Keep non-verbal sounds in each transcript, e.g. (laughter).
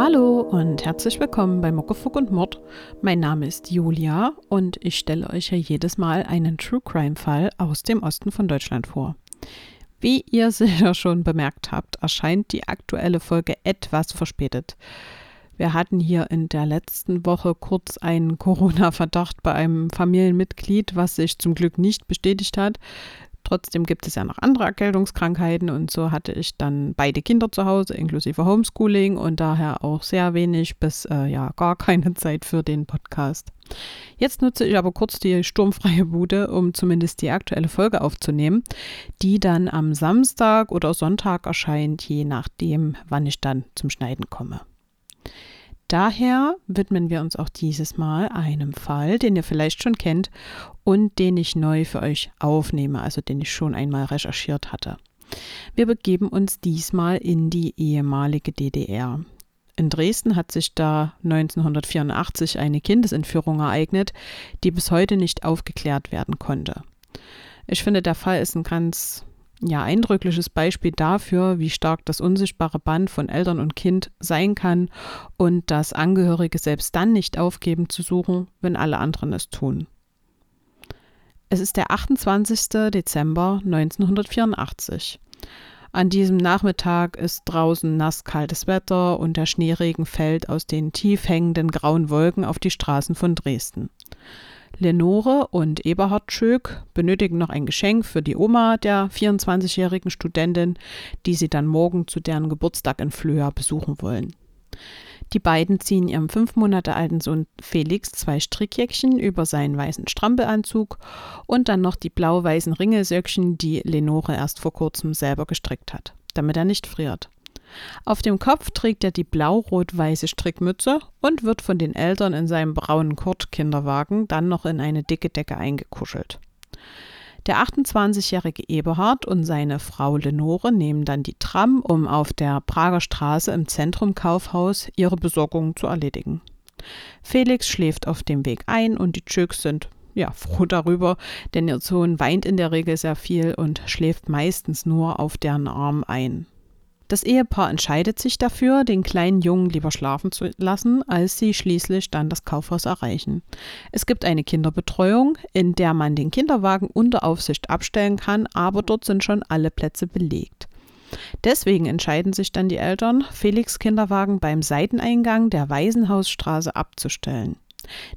Hallo und herzlich willkommen bei Muckefuck und Mord. Mein Name ist Julia und ich stelle euch ja jedes Mal einen True Crime Fall aus dem Osten von Deutschland vor. Wie ihr (laughs) sicher schon bemerkt habt, erscheint die aktuelle Folge etwas verspätet. Wir hatten hier in der letzten Woche kurz einen Corona-Verdacht bei einem Familienmitglied, was sich zum Glück nicht bestätigt hat. Trotzdem gibt es ja noch andere Erkältungskrankheiten und so hatte ich dann beide Kinder zu Hause, inklusive Homeschooling und daher auch sehr wenig bis äh, ja gar keine (laughs) Zeit für den Podcast. Jetzt nutze ich aber kurz die sturmfreie Bude, um zumindest die aktuelle Folge aufzunehmen, die dann am Samstag oder Sonntag erscheint, je nachdem, wann ich dann zum Schneiden komme. Daher widmen wir uns auch dieses Mal einem Fall, den ihr vielleicht schon kennt und den ich neu für euch aufnehme, also den ich schon einmal recherchiert hatte. Wir begeben uns diesmal in die ehemalige DDR. In Dresden hat sich da 1984 eine Kindesentführung ereignet, die bis heute nicht aufgeklärt werden konnte. Ich finde, der Fall ist ein ganz ja, eindrückliches Beispiel dafür, wie stark das unsichtbare Band von Eltern und Kind sein kann und dass Angehörige selbst dann nicht aufgeben zu suchen, wenn alle anderen es tun. Es ist der 28. Dezember 1984. An diesem Nachmittag ist draußen nasskaltes Wetter und der Schneeregen fällt aus den tief hängenden grauen Wolken auf die Straßen von Dresden. Lenore und Eberhard Schöck benötigen noch ein Geschenk für die Oma der 24-jährigen Studentin, die sie dann morgen zu deren Geburtstag in Flöa besuchen wollen. Die beiden ziehen ihrem fünf Monate alten Sohn Felix zwei Strickjäckchen über seinen weißen Strampelanzug und dann noch die blau-weißen Ringelsöckchen, die Lenore erst vor kurzem selber gestrickt hat, damit er nicht friert. Auf dem Kopf trägt er die blau-rot-weiße Strickmütze und wird von den Eltern in seinem braunen Kurt-Kinderwagen dann noch in eine dicke Decke eingekuschelt. Der 28-jährige Eberhard und seine Frau Lenore nehmen dann die Tram, um auf der Prager Straße im Zentrum Kaufhaus ihre Besorgungen zu erledigen. Felix schläft auf dem Weg ein und die Tschöks sind ja froh darüber, denn ihr Sohn weint in der Regel sehr viel und schläft meistens nur auf deren Arm ein. Das Ehepaar entscheidet sich dafür, den kleinen Jungen lieber schlafen zu lassen, als sie schließlich dann das Kaufhaus erreichen. Es gibt eine Kinderbetreuung, in der man den Kinderwagen unter Aufsicht abstellen kann, aber dort sind schon alle Plätze belegt. Deswegen entscheiden sich dann die Eltern, Felix Kinderwagen beim Seiteneingang der Waisenhausstraße abzustellen.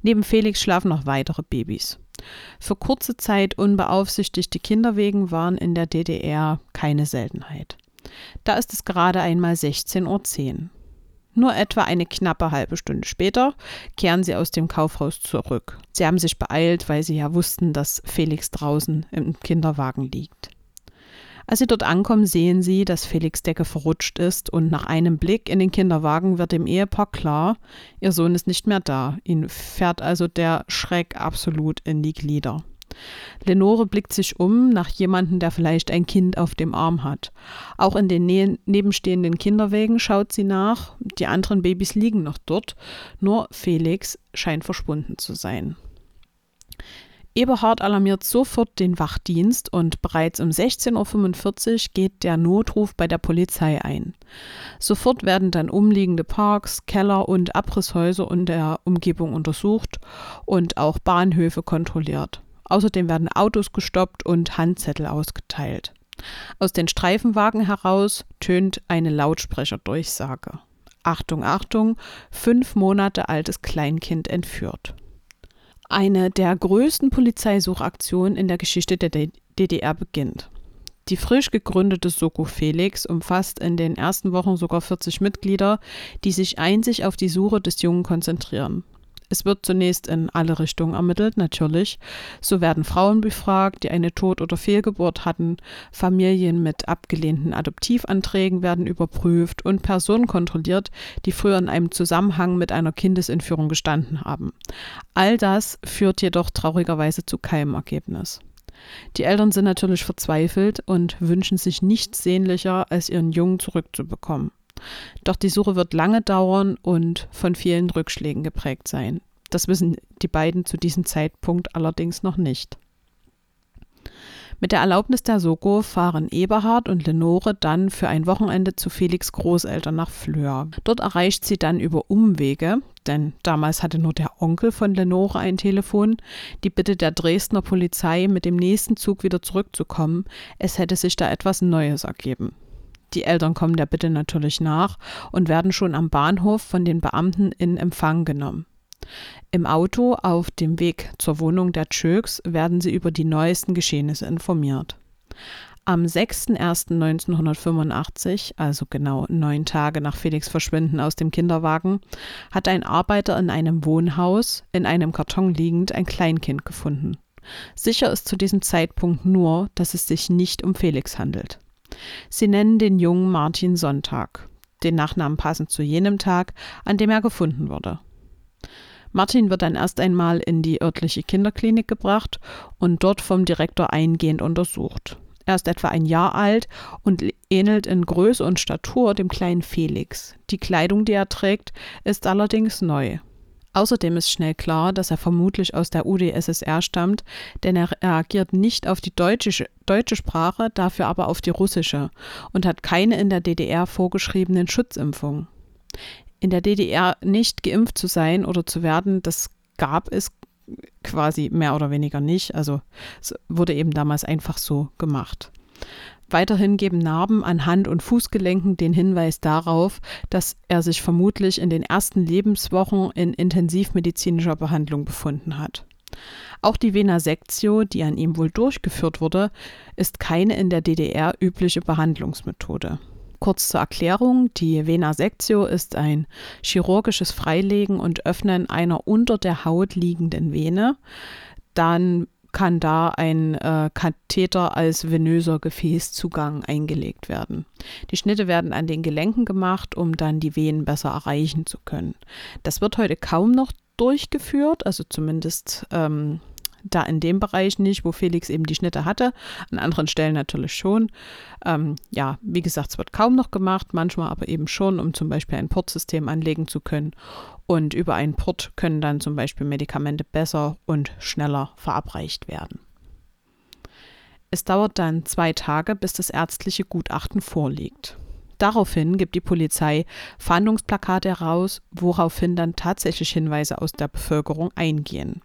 Neben Felix schlafen noch weitere Babys. Für kurze Zeit unbeaufsichtigte Kinderwegen waren in der DDR keine Seltenheit. Da ist es gerade einmal 16.10 Uhr. Nur etwa eine knappe halbe Stunde später kehren sie aus dem Kaufhaus zurück. Sie haben sich beeilt, weil sie ja wussten, dass Felix draußen im Kinderwagen liegt. Als sie dort ankommen, sehen sie, dass Felix Decke verrutscht ist und nach einem Blick in den Kinderwagen wird dem Ehepaar klar, ihr Sohn ist nicht mehr da. Ihnen fährt also der Schreck absolut in die Glieder. Lenore blickt sich um nach jemandem, der vielleicht ein Kind auf dem Arm hat. Auch in den ne nebenstehenden Kinderwägen schaut sie nach. Die anderen Babys liegen noch dort, nur Felix scheint verschwunden zu sein. Eberhard alarmiert sofort den Wachdienst und bereits um 16.45 Uhr geht der Notruf bei der Polizei ein. Sofort werden dann umliegende Parks, Keller und Abrisshäuser und der Umgebung untersucht und auch Bahnhöfe kontrolliert. Außerdem werden Autos gestoppt und Handzettel ausgeteilt. Aus den Streifenwagen heraus tönt eine Lautsprecherdurchsage. Achtung, Achtung, fünf Monate altes Kleinkind entführt. Eine der größten Polizeisuchaktionen in der Geschichte der DDR beginnt. Die frisch gegründete Soko Felix umfasst in den ersten Wochen sogar 40 Mitglieder, die sich einzig auf die Suche des Jungen konzentrieren. Es wird zunächst in alle Richtungen ermittelt, natürlich. So werden Frauen befragt, die eine Tod- oder Fehlgeburt hatten, Familien mit abgelehnten Adoptivanträgen werden überprüft und Personen kontrolliert, die früher in einem Zusammenhang mit einer Kindesentführung gestanden haben. All das führt jedoch traurigerweise zu keinem Ergebnis. Die Eltern sind natürlich verzweifelt und wünschen sich nichts sehnlicher, als ihren Jungen zurückzubekommen. Doch die Suche wird lange dauern und von vielen Rückschlägen geprägt sein. Das wissen die beiden zu diesem Zeitpunkt allerdings noch nicht. Mit der Erlaubnis der Soko fahren Eberhard und Lenore dann für ein Wochenende zu Felix Großeltern nach Flöhr. Dort erreicht sie dann über Umwege, denn damals hatte nur der Onkel von Lenore ein Telefon, die Bitte der Dresdner Polizei, mit dem nächsten Zug wieder zurückzukommen. Es hätte sich da etwas Neues ergeben. Die Eltern kommen der Bitte natürlich nach und werden schon am Bahnhof von den Beamten in Empfang genommen. Im Auto auf dem Weg zur Wohnung der Tschöks werden sie über die neuesten Geschehnisse informiert. Am 6.01.1985, also genau neun Tage nach Felix Verschwinden aus dem Kinderwagen, hat ein Arbeiter in einem Wohnhaus in einem Karton liegend ein Kleinkind gefunden. Sicher ist zu diesem Zeitpunkt nur, dass es sich nicht um Felix handelt. Sie nennen den Jungen Martin Sonntag, den Nachnamen passend zu jenem Tag, an dem er gefunden wurde. Martin wird dann erst einmal in die örtliche Kinderklinik gebracht und dort vom Direktor eingehend untersucht. Er ist etwa ein Jahr alt und ähnelt in Größe und Statur dem kleinen Felix. Die Kleidung, die er trägt, ist allerdings neu. Außerdem ist schnell klar, dass er vermutlich aus der UdSSR stammt, denn er reagiert nicht auf die deutsche, deutsche Sprache, dafür aber auf die russische und hat keine in der DDR vorgeschriebenen Schutzimpfungen. In der DDR nicht geimpft zu sein oder zu werden, das gab es quasi mehr oder weniger nicht. Also es wurde eben damals einfach so gemacht. Weiterhin geben Narben an Hand- und Fußgelenken den Hinweis darauf, dass er sich vermutlich in den ersten Lebenswochen in intensivmedizinischer Behandlung befunden hat. Auch die Vena Sectio, die an ihm wohl durchgeführt wurde, ist keine in der DDR übliche Behandlungsmethode. Kurz zur Erklärung, die Vena Sectio ist ein chirurgisches Freilegen und Öffnen einer unter der Haut liegenden Vene. Dann kann da ein äh, Katheter als venöser Gefäßzugang eingelegt werden. Die Schnitte werden an den Gelenken gemacht, um dann die Venen besser erreichen zu können. Das wird heute kaum noch durchgeführt, also zumindest ähm, da in dem Bereich nicht, wo Felix eben die Schnitte hatte, an anderen Stellen natürlich schon. Ähm, ja, wie gesagt, es wird kaum noch gemacht, manchmal aber eben schon, um zum Beispiel ein Portsystem anlegen zu können. Und über einen Port können dann zum Beispiel Medikamente besser und schneller verabreicht werden. Es dauert dann zwei Tage, bis das ärztliche Gutachten vorliegt. Daraufhin gibt die Polizei Fahndungsplakate heraus, woraufhin dann tatsächlich Hinweise aus der Bevölkerung eingehen.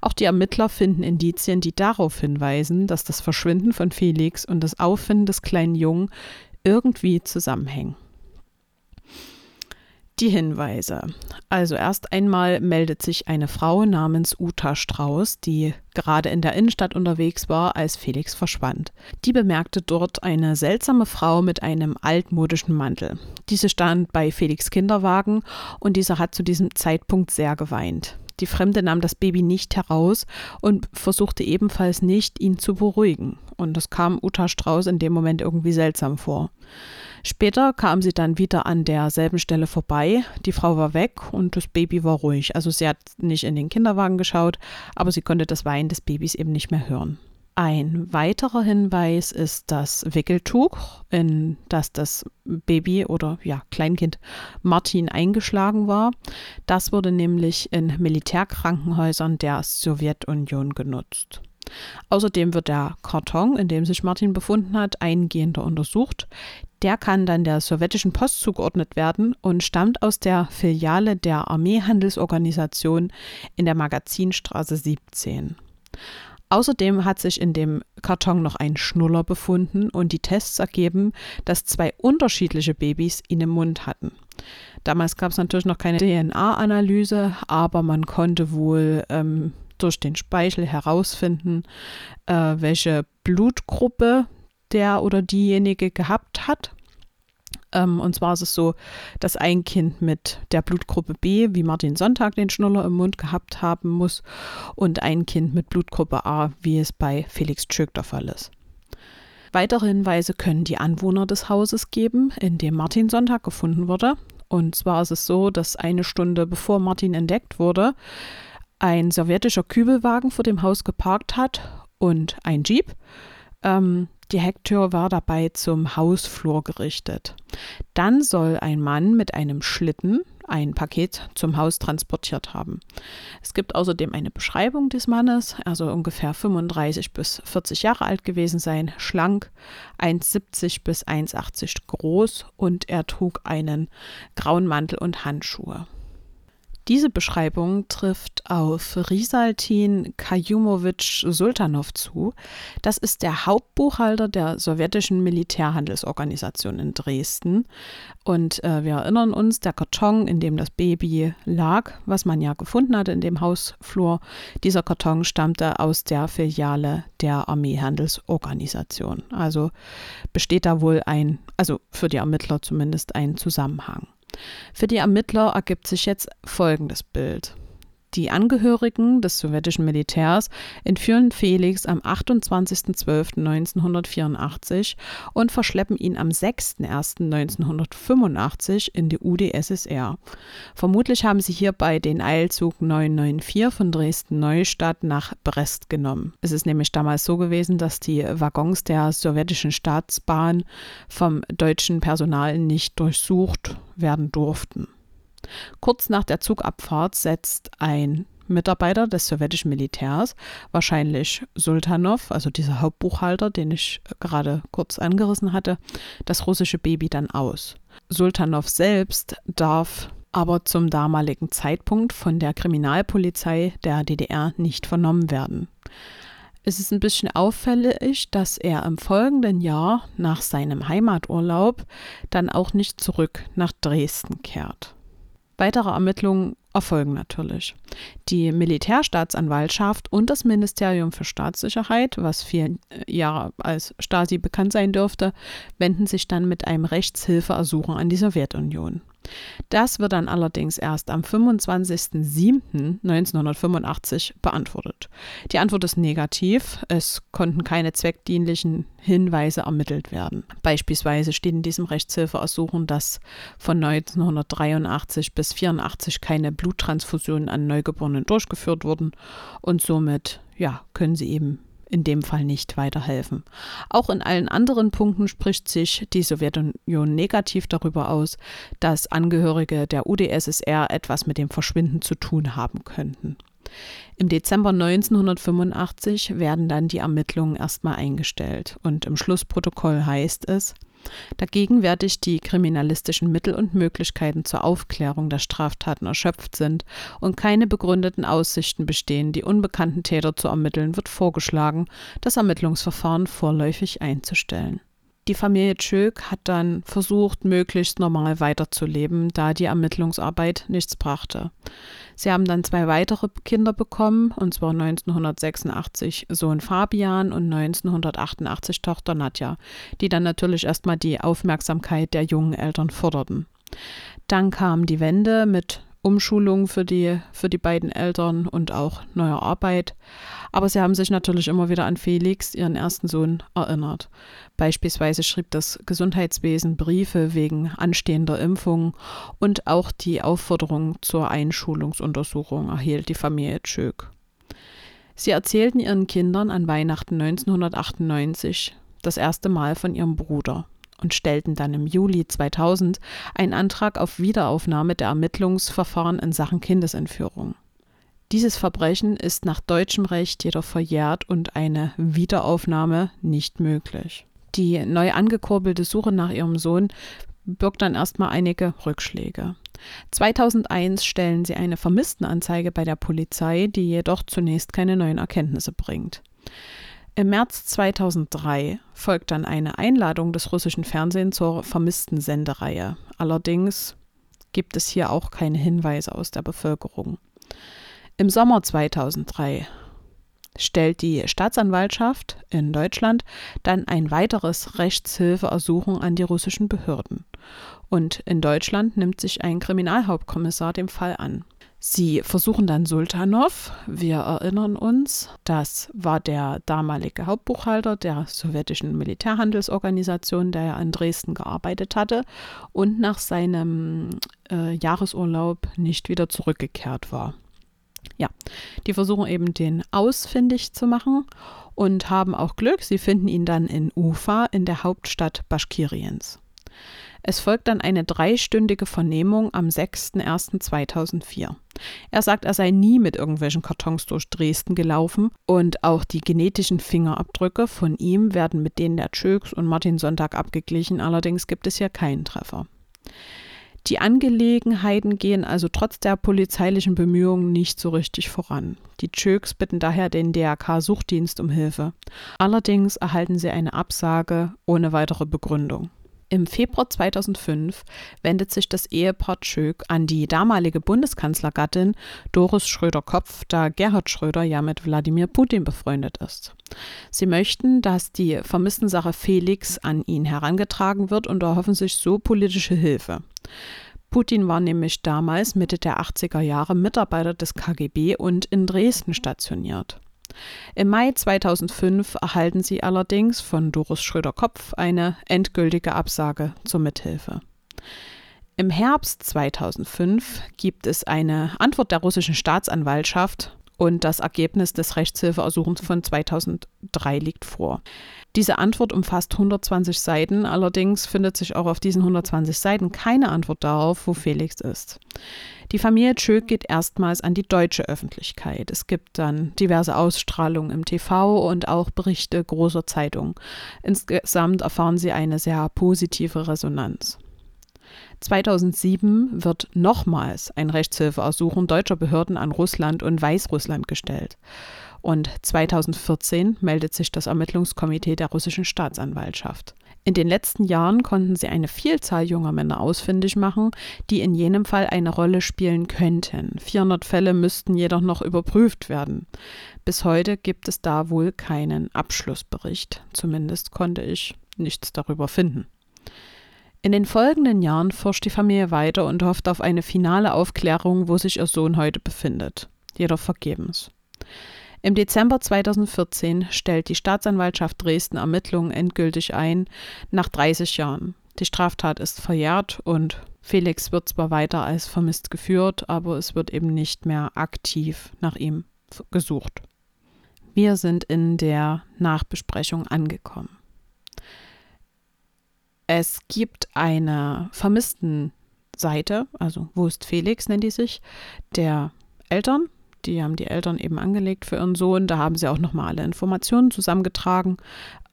Auch die Ermittler finden Indizien, die darauf hinweisen, dass das Verschwinden von Felix und das Auffinden des kleinen Jungen irgendwie zusammenhängen. Die Hinweise. Also erst einmal meldet sich eine Frau namens Uta Strauß, die gerade in der Innenstadt unterwegs war, als Felix verschwand. Die bemerkte dort eine seltsame Frau mit einem altmodischen Mantel. Diese stand bei Felix Kinderwagen und dieser hat zu diesem Zeitpunkt sehr geweint. Die Fremde nahm das Baby nicht heraus und versuchte ebenfalls nicht, ihn zu beruhigen. Und das kam Uta Strauß in dem Moment irgendwie seltsam vor. Später kam sie dann wieder an derselben Stelle vorbei. Die Frau war weg und das Baby war ruhig. Also sie hat nicht in den Kinderwagen geschaut, aber sie konnte das Weinen des Babys eben nicht mehr hören. Ein weiterer Hinweis ist das Wickeltuch, in das das Baby oder ja, Kleinkind Martin eingeschlagen war. Das wurde nämlich in Militärkrankenhäusern der Sowjetunion genutzt. Außerdem wird der Karton, in dem sich Martin befunden hat, eingehender untersucht. Der kann dann der sowjetischen Post zugeordnet werden und stammt aus der Filiale der Armeehandelsorganisation in der Magazinstraße 17. Außerdem hat sich in dem Karton noch ein Schnuller befunden und die Tests ergeben, dass zwei unterschiedliche Babys ihn im Mund hatten. Damals gab es natürlich noch keine DNA-Analyse, aber man konnte wohl ähm, durch den Speichel herausfinden, äh, welche Blutgruppe der oder diejenige gehabt hat. Ähm, und zwar ist es so, dass ein Kind mit der Blutgruppe B, wie Martin Sonntag den Schnuller im Mund gehabt haben muss, und ein Kind mit Blutgruppe A, wie es bei Felix Tschök der Fall ist. Weitere Hinweise können die Anwohner des Hauses geben, in dem Martin Sonntag gefunden wurde. Und zwar ist es so, dass eine Stunde bevor Martin entdeckt wurde, ein sowjetischer Kübelwagen vor dem Haus geparkt hat und ein Jeep. Ähm, die Hecktür war dabei zum Hausflur gerichtet. Dann soll ein Mann mit einem Schlitten ein Paket zum Haus transportiert haben. Es gibt außerdem eine Beschreibung des Mannes, also ungefähr 35 bis 40 Jahre alt gewesen sein, schlank, 1,70 bis 1,80 groß und er trug einen grauen Mantel und Handschuhe. Diese Beschreibung trifft auf Risaltin Kajumowitsch Sultanov zu. Das ist der Hauptbuchhalter der sowjetischen Militärhandelsorganisation in Dresden. Und äh, wir erinnern uns, der Karton, in dem das Baby lag, was man ja gefunden hatte in dem Hausflur, dieser Karton stammte aus der Filiale der Armeehandelsorganisation. Also besteht da wohl ein, also für die Ermittler zumindest ein Zusammenhang. Für die Ermittler ergibt sich jetzt folgendes Bild. Die Angehörigen des sowjetischen Militärs entführen Felix am 28.12.1984 und verschleppen ihn am 6.01.1985 in die UdSSR. Vermutlich haben sie hierbei den Eilzug 994 von Dresden-Neustadt nach Brest genommen. Es ist nämlich damals so gewesen, dass die Waggons der sowjetischen Staatsbahn vom deutschen Personal nicht durchsucht werden durften. Kurz nach der Zugabfahrt setzt ein Mitarbeiter des sowjetischen Militärs, wahrscheinlich Sultanov, also dieser Hauptbuchhalter, den ich gerade kurz angerissen hatte, das russische Baby dann aus. Sultanov selbst darf aber zum damaligen Zeitpunkt von der Kriminalpolizei der DDR nicht vernommen werden. Es ist ein bisschen auffällig, dass er im folgenden Jahr nach seinem Heimaturlaub dann auch nicht zurück nach Dresden kehrt. Weitere Ermittlungen erfolgen natürlich. Die Militärstaatsanwaltschaft und das Ministerium für Staatssicherheit, was vier Jahre als Stasi bekannt sein dürfte, wenden sich dann mit einem Rechtshilfeersuchen an die Sowjetunion. Das wird dann allerdings erst am 25.07.1985 beantwortet. Die Antwort ist negativ. Es konnten keine zweckdienlichen Hinweise ermittelt werden. Beispielsweise steht in diesem Rechtshilfeersuchen, dass von 1983 bis 1984 keine Bluttransfusionen an Neugeborenen durchgeführt wurden und somit ja, können sie eben in dem Fall nicht weiterhelfen. Auch in allen anderen Punkten spricht sich die Sowjetunion negativ darüber aus, dass Angehörige der UdSSR etwas mit dem Verschwinden zu tun haben könnten. Im Dezember 1985 werden dann die Ermittlungen erstmal eingestellt und im Schlussprotokoll heißt es, Dagegen gegenwärtig die kriminalistischen Mittel und Möglichkeiten zur Aufklärung der Straftaten erschöpft sind und keine begründeten Aussichten bestehen, die unbekannten Täter zu ermitteln, wird vorgeschlagen, das Ermittlungsverfahren vorläufig einzustellen. Die Familie Tschök hat dann versucht, möglichst normal weiterzuleben, da die Ermittlungsarbeit nichts brachte. Sie haben dann zwei weitere Kinder bekommen, und zwar 1986 Sohn Fabian und 1988 Tochter Nadja, die dann natürlich erstmal die Aufmerksamkeit der jungen Eltern forderten. Dann kam die Wende mit Umschulung für die, für die beiden Eltern und auch neue Arbeit. Aber sie haben sich natürlich immer wieder an Felix, ihren ersten Sohn, erinnert. Beispielsweise schrieb das Gesundheitswesen Briefe wegen anstehender Impfungen und auch die Aufforderung zur Einschulungsuntersuchung erhielt die Familie Tschök. Sie erzählten ihren Kindern an Weihnachten 1998 das erste Mal von ihrem Bruder und stellten dann im Juli 2000 einen Antrag auf Wiederaufnahme der Ermittlungsverfahren in Sachen Kindesentführung. Dieses Verbrechen ist nach deutschem Recht jedoch verjährt und eine Wiederaufnahme nicht möglich. Die neu angekurbelte Suche nach ihrem Sohn birgt dann erstmal einige Rückschläge. 2001 stellen sie eine Vermisstenanzeige bei der Polizei, die jedoch zunächst keine neuen Erkenntnisse bringt. Im März 2003 folgt dann eine Einladung des russischen Fernsehens zur vermissten Sendereihe. Allerdings gibt es hier auch keine Hinweise aus der Bevölkerung. Im Sommer 2003 stellt die Staatsanwaltschaft in Deutschland dann ein weiteres Rechtshilfeersuchen an die russischen Behörden. Und in Deutschland nimmt sich ein Kriminalhauptkommissar dem Fall an. Sie versuchen dann Sultanov. Wir erinnern uns, das war der damalige Hauptbuchhalter der sowjetischen Militärhandelsorganisation, der ja in Dresden gearbeitet hatte und nach seinem äh, Jahresurlaub nicht wieder zurückgekehrt war. Ja, die versuchen eben den ausfindig zu machen und haben auch Glück. Sie finden ihn dann in Ufa, in der Hauptstadt Baschkiriens. Es folgt dann eine dreistündige Vernehmung am 6.01.2004. Er sagt, er sei nie mit irgendwelchen Kartons durch Dresden gelaufen und auch die genetischen Fingerabdrücke von ihm werden mit denen der Tschöks und Martin Sonntag abgeglichen, allerdings gibt es hier keinen Treffer. Die Angelegenheiten gehen also trotz der polizeilichen Bemühungen nicht so richtig voran. Die Tschöks bitten daher den DRK-Suchdienst um Hilfe. Allerdings erhalten sie eine Absage ohne weitere Begründung. Im Februar 2005 wendet sich das Ehepaar Tschöck an die damalige Bundeskanzlergattin Doris Schröder-Kopf, da Gerhard Schröder ja mit Wladimir Putin befreundet ist. Sie möchten, dass die Vermisstensache Felix an ihn herangetragen wird und erhoffen sich so politische Hilfe. Putin war nämlich damals Mitte der 80er Jahre Mitarbeiter des KGB und in Dresden stationiert. Im Mai 2005 erhalten sie allerdings von Doris Schröder-Kopf eine endgültige Absage zur Mithilfe. Im Herbst 2005 gibt es eine Antwort der russischen Staatsanwaltschaft und das Ergebnis des Rechtshilfeersuchens von 2003 liegt vor. Diese Antwort umfasst 120 Seiten, allerdings findet sich auch auf diesen 120 Seiten keine Antwort darauf, wo Felix ist. Die Familie Tschöck geht erstmals an die deutsche Öffentlichkeit. Es gibt dann diverse Ausstrahlungen im TV und auch Berichte großer Zeitungen. Insgesamt erfahren sie eine sehr positive Resonanz. 2007 wird nochmals ein Rechtshilfeersuchen deutscher Behörden an Russland und Weißrussland gestellt. Und 2014 meldet sich das Ermittlungskomitee der russischen Staatsanwaltschaft. In den letzten Jahren konnten sie eine Vielzahl junger Männer ausfindig machen, die in jenem Fall eine Rolle spielen könnten. 400 Fälle müssten jedoch noch überprüft werden. Bis heute gibt es da wohl keinen Abschlussbericht. Zumindest konnte ich nichts darüber finden. In den folgenden Jahren forscht die Familie weiter und hofft auf eine finale Aufklärung, wo sich ihr Sohn heute befindet. Jedoch vergebens. Im Dezember 2014 stellt die Staatsanwaltschaft Dresden Ermittlungen endgültig ein, nach 30 Jahren. Die Straftat ist verjährt und Felix wird zwar weiter als vermisst geführt, aber es wird eben nicht mehr aktiv nach ihm gesucht. Wir sind in der Nachbesprechung angekommen. Es gibt eine vermissten Seite, also Wo ist Felix nennt die sich, der Eltern. Die haben die Eltern eben angelegt für ihren Sohn. Da haben sie auch nochmal alle Informationen zusammengetragen.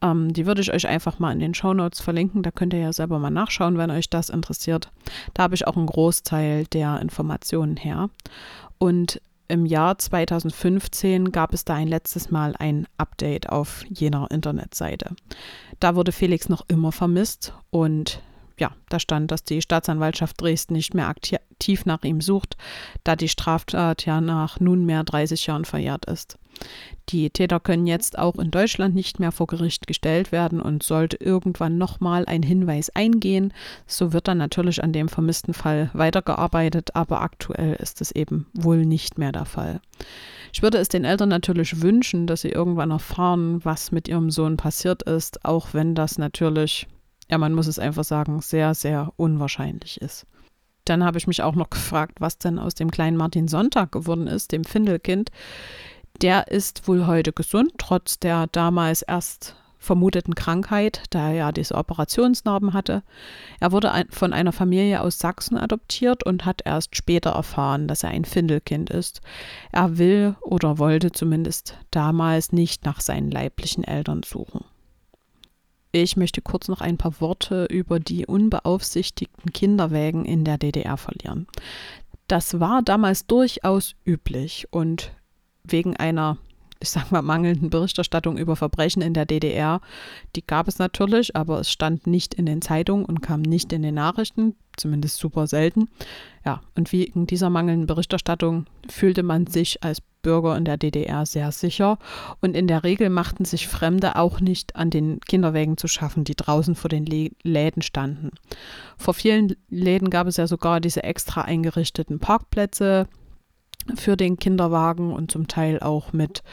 Ähm, die würde ich euch einfach mal in den Show Notes verlinken. Da könnt ihr ja selber mal nachschauen, wenn euch das interessiert. Da habe ich auch einen Großteil der Informationen her. Und im Jahr 2015 gab es da ein letztes Mal ein Update auf jener Internetseite. Da wurde Felix noch immer vermisst und ja, da stand, dass die Staatsanwaltschaft Dresden nicht mehr aktiv nach ihm sucht, da die Straftat ja nach nunmehr 30 Jahren verjährt ist. Die Täter können jetzt auch in Deutschland nicht mehr vor Gericht gestellt werden und sollte irgendwann nochmal ein Hinweis eingehen, so wird dann natürlich an dem vermissten Fall weitergearbeitet, aber aktuell ist es eben wohl nicht mehr der Fall. Ich würde es den Eltern natürlich wünschen, dass sie irgendwann erfahren, was mit ihrem Sohn passiert ist, auch wenn das natürlich ja, man muss es einfach sagen, sehr, sehr unwahrscheinlich ist. Dann habe ich mich auch noch gefragt, was denn aus dem kleinen Martin Sonntag geworden ist, dem Findelkind. Der ist wohl heute gesund, trotz der damals erst vermuteten Krankheit, da er ja diese Operationsnarben hatte. Er wurde von einer Familie aus Sachsen adoptiert und hat erst später erfahren, dass er ein Findelkind ist. Er will oder wollte zumindest damals nicht nach seinen leiblichen Eltern suchen. Ich möchte kurz noch ein paar Worte über die unbeaufsichtigten Kinderwägen in der DDR verlieren. Das war damals durchaus üblich und wegen einer, ich sag mal, mangelnden Berichterstattung über Verbrechen in der DDR, die gab es natürlich, aber es stand nicht in den Zeitungen und kam nicht in den Nachrichten, zumindest super selten. Ja, und wegen dieser mangelnden Berichterstattung fühlte man sich als Bürger in der DDR sehr sicher und in der Regel machten sich Fremde auch nicht an den Kinderwägen zu schaffen, die draußen vor den Läden standen. Vor vielen Läden gab es ja sogar diese extra eingerichteten Parkplätze für den Kinderwagen und zum Teil auch mit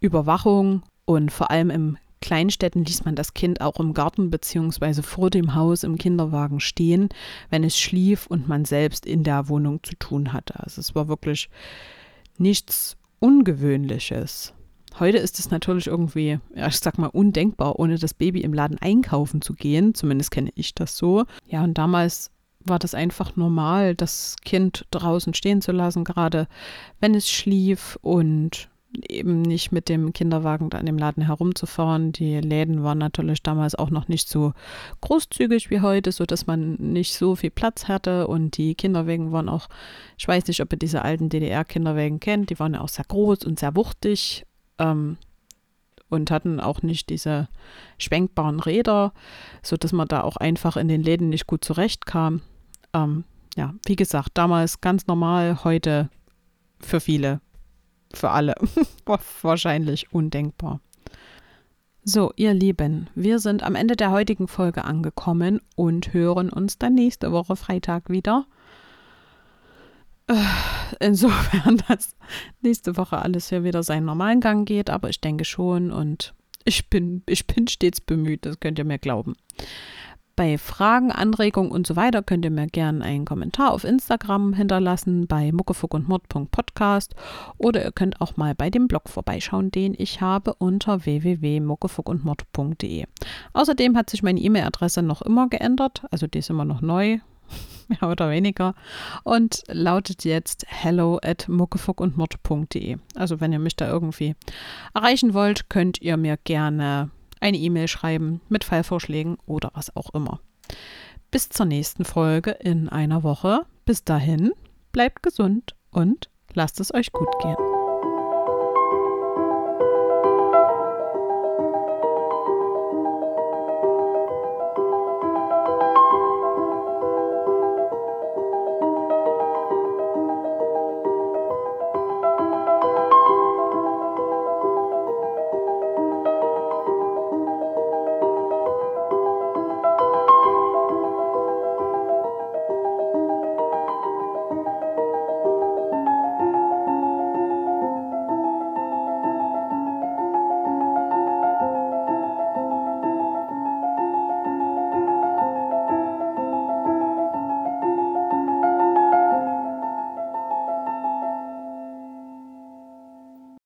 Überwachung und vor allem im Kleinstädten ließ man das Kind auch im Garten bzw. vor dem Haus im Kinderwagen stehen, wenn es schlief und man selbst in der Wohnung zu tun hatte. Also es war wirklich nichts Ungewöhnliches. Heute ist es natürlich irgendwie, ja, ich sag mal, undenkbar, ohne das Baby im Laden einkaufen zu gehen. Zumindest kenne ich das so. Ja, und damals war das einfach normal, das Kind draußen stehen zu lassen, gerade wenn es schlief und eben nicht mit dem Kinderwagen da in dem Laden herumzufahren. Die Läden waren natürlich damals auch noch nicht so großzügig wie heute, sodass man nicht so viel Platz hatte und die Kinderwägen waren auch, ich weiß nicht, ob ihr diese alten DDR-Kinderwägen kennt, die waren ja auch sehr groß und sehr wuchtig ähm, und hatten auch nicht diese schwenkbaren Räder, sodass man da auch einfach in den Läden nicht gut zurechtkam. Ähm, ja, wie gesagt, damals ganz normal, heute für viele, für alle (laughs) wahrscheinlich undenkbar. So, ihr Lieben, wir sind am Ende der heutigen Folge angekommen und hören uns dann nächste Woche Freitag wieder. Äh, insofern, (laughs) dass nächste Woche alles hier wieder seinen normalen Gang geht, aber ich denke schon und ich bin, ich bin stets bemüht, das könnt ihr mir glauben. Bei Fragen, Anregungen und so weiter könnt ihr mir gerne einen Kommentar auf Instagram hinterlassen bei muckefuckundmord.podcast oder ihr könnt auch mal bei dem Blog vorbeischauen, den ich habe unter www.muckefuckundmord.de. Außerdem hat sich meine E-Mail-Adresse noch immer geändert, also die ist immer noch neu, (laughs) mehr oder weniger, und lautet jetzt hello at muckefuckundmord.de. Also wenn ihr mich da irgendwie erreichen wollt, könnt ihr mir gerne eine E-Mail schreiben mit Fallvorschlägen oder was auch immer. Bis zur nächsten Folge in einer Woche. Bis dahin, bleibt gesund und lasst es euch gut gehen.